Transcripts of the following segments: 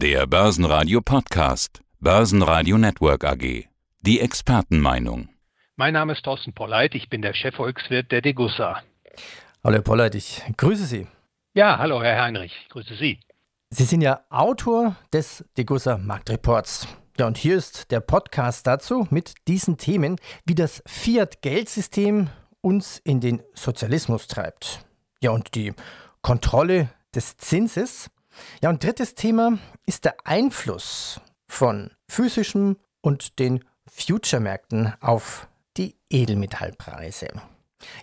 Der Börsenradio Podcast. Börsenradio Network AG. Die Expertenmeinung. Mein Name ist Thorsten Polleit. Ich bin der Chefvolkswirt der Degussa. Hallo Herr Polleit, ich grüße Sie. Ja, hallo Herr Heinrich. Ich grüße Sie. Sie sind ja Autor des Degussa Marktreports. Ja, und hier ist der Podcast dazu mit diesen Themen, wie das Fiat-Geldsystem uns in den Sozialismus treibt. Ja, und die Kontrolle des Zinses. Ja, und drittes Thema ist der Einfluss von physischem und den Future-Märkten auf die Edelmetallpreise.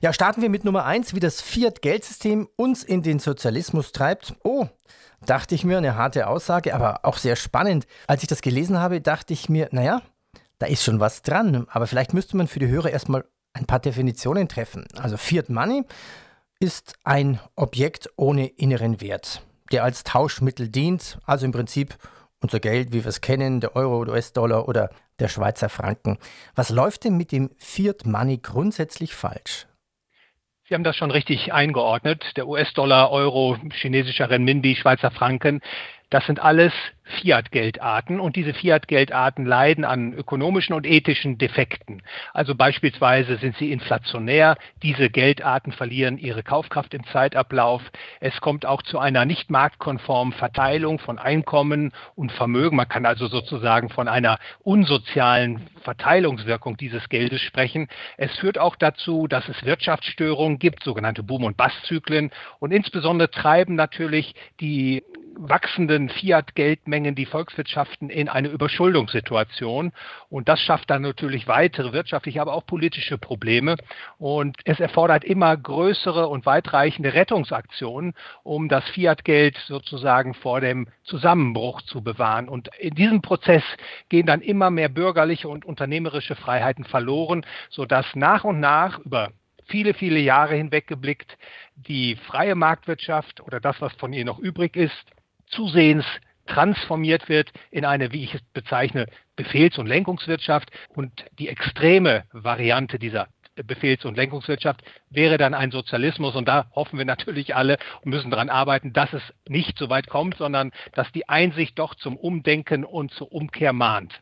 Ja, starten wir mit Nummer 1, wie das Fiat-Geldsystem uns in den Sozialismus treibt. Oh, dachte ich mir, eine harte Aussage, aber auch sehr spannend. Als ich das gelesen habe, dachte ich mir, naja, da ist schon was dran. Aber vielleicht müsste man für die Hörer erstmal ein paar Definitionen treffen. Also Fiat Money ist ein Objekt ohne inneren Wert, der als Tauschmittel dient, also im Prinzip unser Geld, wie wir es kennen, der Euro, der US-Dollar oder der Schweizer Franken. Was läuft denn mit dem Fiat Money grundsätzlich falsch? Sie haben das schon richtig eingeordnet. Der US-Dollar, Euro, chinesischer Renminbi, Schweizer Franken, das sind alles Fiat-Geldarten und diese Fiat-Geldarten leiden an ökonomischen und ethischen Defekten. Also beispielsweise sind sie inflationär, diese Geldarten verlieren ihre Kaufkraft im Zeitablauf. Es kommt auch zu einer nicht marktkonformen Verteilung von Einkommen und Vermögen. Man kann also sozusagen von einer unsozialen Verteilungswirkung dieses Geldes sprechen. Es führt auch dazu, dass es Wirtschaftsstörungen gibt, sogenannte Boom- und Basszyklen und insbesondere treiben natürlich die wachsenden Fiat-Geldmengen die Volkswirtschaften in eine Überschuldungssituation. Und das schafft dann natürlich weitere wirtschaftliche, aber auch politische Probleme. Und es erfordert immer größere und weitreichende Rettungsaktionen, um das Fiat-Geld sozusagen vor dem Zusammenbruch zu bewahren. Und in diesem Prozess gehen dann immer mehr bürgerliche und unternehmerische Freiheiten verloren, sodass nach und nach über viele, viele Jahre hinweg geblickt die freie Marktwirtschaft oder das, was von ihr noch übrig ist, zusehends transformiert wird in eine, wie ich es bezeichne, Befehls- und Lenkungswirtschaft. Und die extreme Variante dieser Befehls- und Lenkungswirtschaft wäre dann ein Sozialismus. Und da hoffen wir natürlich alle und müssen daran arbeiten, dass es nicht so weit kommt, sondern dass die Einsicht doch zum Umdenken und zur Umkehr mahnt.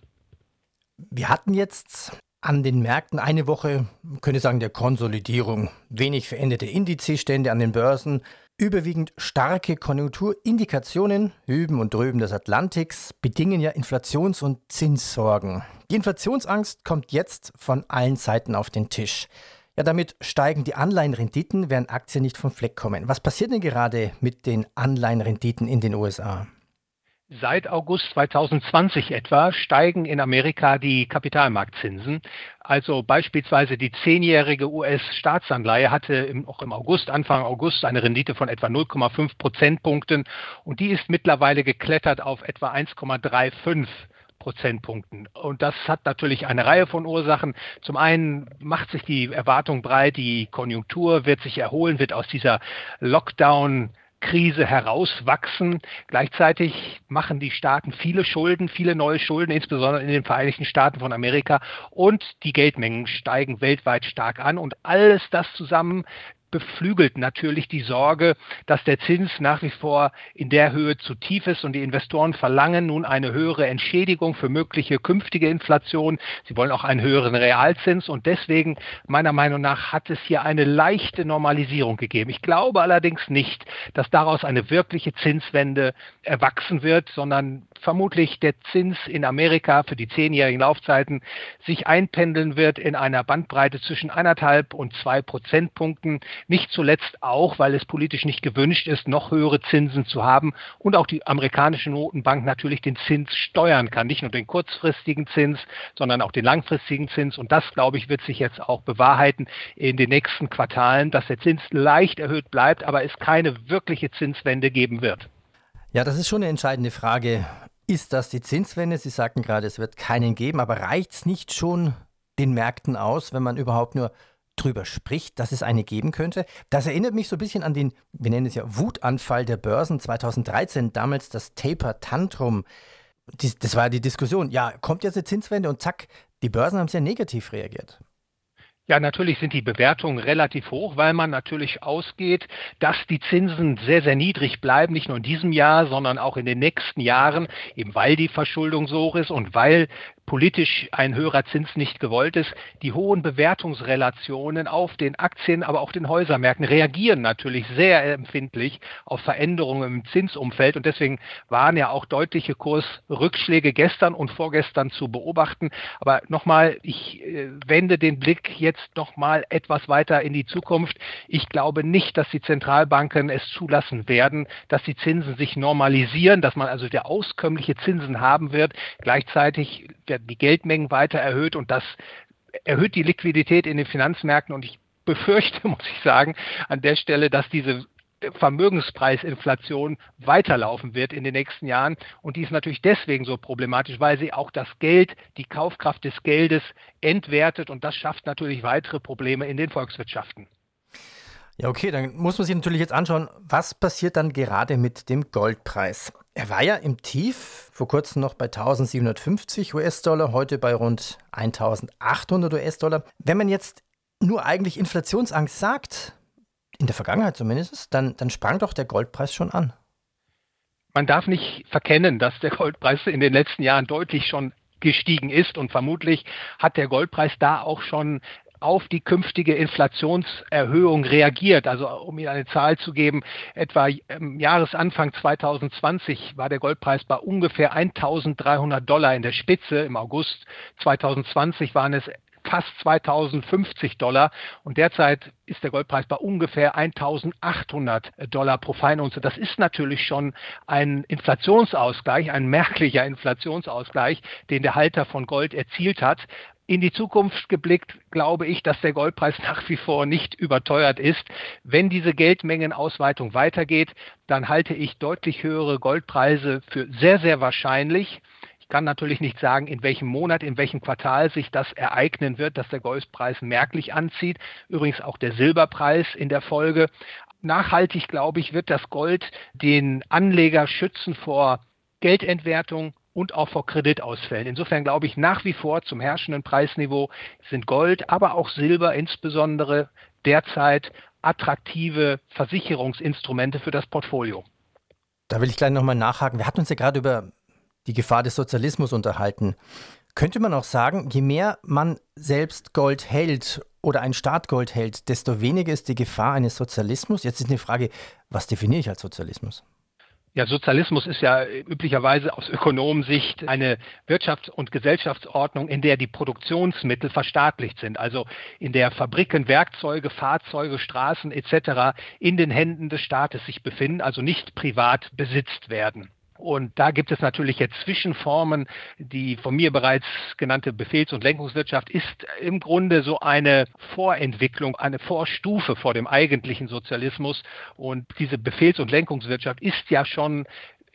Wir hatten jetzt an den Märkten eine Woche, könnte sagen, der Konsolidierung. Wenig veränderte Indizestände an den Börsen, Überwiegend starke Konjunkturindikationen, Hüben und Drüben des Atlantiks, bedingen ja Inflations- und Zinssorgen. Die Inflationsangst kommt jetzt von allen Seiten auf den Tisch. Ja, damit steigen die Anleihenrenditen, während Aktien nicht vom Fleck kommen. Was passiert denn gerade mit den Anleihenrenditen in den USA? Seit August 2020 etwa steigen in Amerika die Kapitalmarktzinsen. Also beispielsweise die zehnjährige US-Staatsanleihe hatte im, auch im August, Anfang August, eine Rendite von etwa 0,5 Prozentpunkten und die ist mittlerweile geklettert auf etwa 1,35 Prozentpunkten. Und das hat natürlich eine Reihe von Ursachen. Zum einen macht sich die Erwartung breit, die Konjunktur wird sich erholen, wird aus dieser Lockdown Krise herauswachsen. Gleichzeitig machen die Staaten viele Schulden, viele neue Schulden, insbesondere in den Vereinigten Staaten von Amerika. Und die Geldmengen steigen weltweit stark an. Und alles das zusammen beflügelt natürlich die Sorge, dass der Zins nach wie vor in der Höhe zu tief ist und die Investoren verlangen nun eine höhere Entschädigung für mögliche künftige Inflation. Sie wollen auch einen höheren Realzins und deswegen meiner Meinung nach hat es hier eine leichte Normalisierung gegeben. Ich glaube allerdings nicht, dass daraus eine wirkliche Zinswende erwachsen wird, sondern vermutlich der Zins in Amerika für die zehnjährigen Laufzeiten sich einpendeln wird in einer Bandbreite zwischen eineinhalb und zwei Prozentpunkten. Nicht zuletzt auch, weil es politisch nicht gewünscht ist, noch höhere Zinsen zu haben und auch die amerikanische Notenbank natürlich den Zins steuern kann. Nicht nur den kurzfristigen Zins, sondern auch den langfristigen Zins. Und das, glaube ich, wird sich jetzt auch bewahrheiten in den nächsten Quartalen, dass der Zins leicht erhöht bleibt, aber es keine wirkliche Zinswende geben wird. Ja, das ist schon eine entscheidende Frage. Ist das die Zinswende? Sie sagten gerade, es wird keinen geben, aber reicht es nicht schon den Märkten aus, wenn man überhaupt nur drüber spricht, dass es eine geben könnte. Das erinnert mich so ein bisschen an den, wir nennen es ja Wutanfall der Börsen 2013, damals das Taper Tantrum. Das war die Diskussion. Ja, kommt jetzt eine Zinswende und zack, die Börsen haben sehr negativ reagiert. Ja, natürlich sind die Bewertungen relativ hoch, weil man natürlich ausgeht, dass die Zinsen sehr, sehr niedrig bleiben, nicht nur in diesem Jahr, sondern auch in den nächsten Jahren, eben weil die Verschuldung so hoch ist und weil politisch ein höherer Zins nicht gewollt ist. Die hohen Bewertungsrelationen auf den Aktien, aber auch den Häusermärkten reagieren natürlich sehr empfindlich auf Veränderungen im Zinsumfeld und deswegen waren ja auch deutliche Kursrückschläge gestern und vorgestern zu beobachten. Aber nochmal, ich äh, wende den Blick jetzt jetzt noch mal etwas weiter in die Zukunft. Ich glaube nicht, dass die Zentralbanken es zulassen werden, dass die Zinsen sich normalisieren, dass man also der auskömmliche Zinsen haben wird. Gleichzeitig die Geldmengen weiter erhöht und das erhöht die Liquidität in den Finanzmärkten und ich befürchte, muss ich sagen, an der Stelle, dass diese Vermögenspreisinflation weiterlaufen wird in den nächsten Jahren. Und die ist natürlich deswegen so problematisch, weil sie auch das Geld, die Kaufkraft des Geldes entwertet. Und das schafft natürlich weitere Probleme in den Volkswirtschaften. Ja, okay, dann muss man sich natürlich jetzt anschauen, was passiert dann gerade mit dem Goldpreis. Er war ja im Tief, vor kurzem noch bei 1750 US-Dollar, heute bei rund 1800 US-Dollar. Wenn man jetzt nur eigentlich Inflationsangst sagt, in der Vergangenheit zumindest, dann, dann sprang doch der Goldpreis schon an. Man darf nicht verkennen, dass der Goldpreis in den letzten Jahren deutlich schon gestiegen ist und vermutlich hat der Goldpreis da auch schon auf die künftige Inflationserhöhung reagiert. Also um Ihnen eine Zahl zu geben, etwa im Jahresanfang 2020 war der Goldpreis bei ungefähr 1300 Dollar in der Spitze. Im August 2020 waren es fast 2050 Dollar und derzeit ist der Goldpreis bei ungefähr 1800 Dollar pro Feinunze. Das ist natürlich schon ein Inflationsausgleich, ein merklicher Inflationsausgleich, den der Halter von Gold erzielt hat. In die Zukunft geblickt glaube ich, dass der Goldpreis nach wie vor nicht überteuert ist. Wenn diese Geldmengenausweitung weitergeht, dann halte ich deutlich höhere Goldpreise für sehr, sehr wahrscheinlich. Ich kann natürlich nicht sagen, in welchem Monat, in welchem Quartal sich das ereignen wird, dass der Goldpreis merklich anzieht. Übrigens auch der Silberpreis in der Folge. Nachhaltig, glaube ich, wird das Gold den Anleger schützen vor Geldentwertung und auch vor Kreditausfällen. Insofern glaube ich nach wie vor zum herrschenden Preisniveau sind Gold, aber auch Silber insbesondere derzeit attraktive Versicherungsinstrumente für das Portfolio. Da will ich gleich nochmal nachhaken. Wir hatten uns ja gerade über die Gefahr des Sozialismus unterhalten. Könnte man auch sagen, je mehr man selbst Gold hält oder ein Staat Gold hält, desto weniger ist die Gefahr eines Sozialismus? Jetzt ist eine Frage, was definiere ich als Sozialismus? Ja, Sozialismus ist ja üblicherweise aus Ökonomensicht eine Wirtschafts- und Gesellschaftsordnung, in der die Produktionsmittel verstaatlicht sind, also in der Fabriken, Werkzeuge, Fahrzeuge, Straßen etc. in den Händen des Staates sich befinden, also nicht privat besitzt werden. Und da gibt es natürlich jetzt Zwischenformen. Die von mir bereits genannte Befehls- und Lenkungswirtschaft ist im Grunde so eine Vorentwicklung, eine Vorstufe vor dem eigentlichen Sozialismus. Und diese Befehls- und Lenkungswirtschaft ist ja schon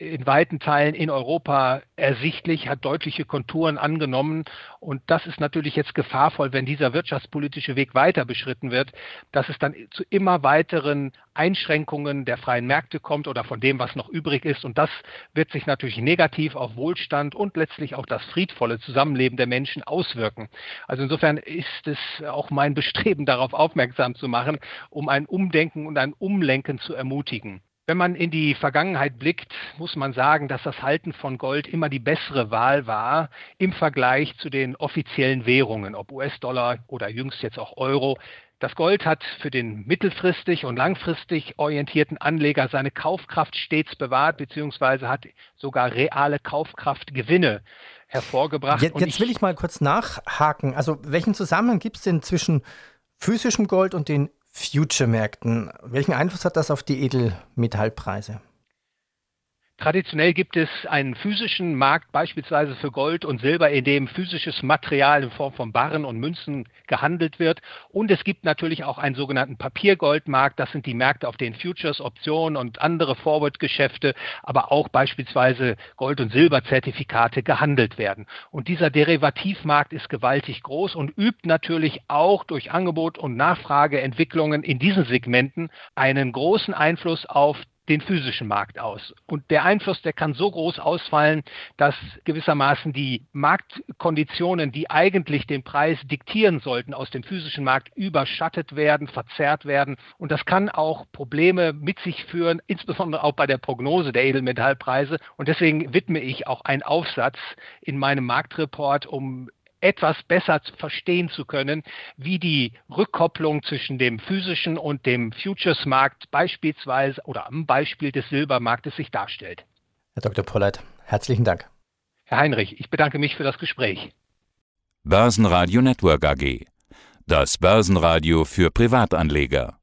in weiten Teilen in Europa ersichtlich, hat deutliche Konturen angenommen. Und das ist natürlich jetzt gefahrvoll, wenn dieser wirtschaftspolitische Weg weiter beschritten wird, dass es dann zu immer weiteren Einschränkungen der freien Märkte kommt oder von dem, was noch übrig ist. Und das wird sich natürlich negativ auf Wohlstand und letztlich auch das friedvolle Zusammenleben der Menschen auswirken. Also insofern ist es auch mein Bestreben, darauf aufmerksam zu machen, um ein Umdenken und ein Umlenken zu ermutigen. Wenn man in die Vergangenheit blickt, muss man sagen, dass das Halten von Gold immer die bessere Wahl war im Vergleich zu den offiziellen Währungen, ob US-Dollar oder jüngst jetzt auch Euro. Das Gold hat für den mittelfristig und langfristig orientierten Anleger seine Kaufkraft stets bewahrt, beziehungsweise hat sogar reale Kaufkraftgewinne hervorgebracht. Jetzt, jetzt will ich mal kurz nachhaken. Also welchen Zusammenhang gibt es denn zwischen physischem Gold und den Future-Märkten. Welchen Einfluss hat das auf die Edelmetallpreise? Traditionell gibt es einen physischen Markt beispielsweise für Gold und Silber, in dem physisches Material in Form von Barren und Münzen gehandelt wird. Und es gibt natürlich auch einen sogenannten Papiergoldmarkt. Das sind die Märkte, auf denen Futures, Optionen und andere Forward-Geschäfte, aber auch beispielsweise Gold- und Silberzertifikate gehandelt werden. Und dieser Derivativmarkt ist gewaltig groß und übt natürlich auch durch Angebot und Nachfrageentwicklungen in diesen Segmenten einen großen Einfluss auf den physischen Markt aus. Und der Einfluss, der kann so groß ausfallen, dass gewissermaßen die Marktkonditionen, die eigentlich den Preis diktieren sollten, aus dem physischen Markt überschattet werden, verzerrt werden. Und das kann auch Probleme mit sich führen, insbesondere auch bei der Prognose der Edelmetallpreise. Und deswegen widme ich auch einen Aufsatz in meinem Marktreport, um etwas besser verstehen zu können, wie die Rückkopplung zwischen dem physischen und dem Futures-Markt beispielsweise oder am Beispiel des Silbermarktes sich darstellt. Herr Dr. Pollert, herzlichen Dank. Herr Heinrich, ich bedanke mich für das Gespräch. Börsenradio Network AG. Das Börsenradio für Privatanleger.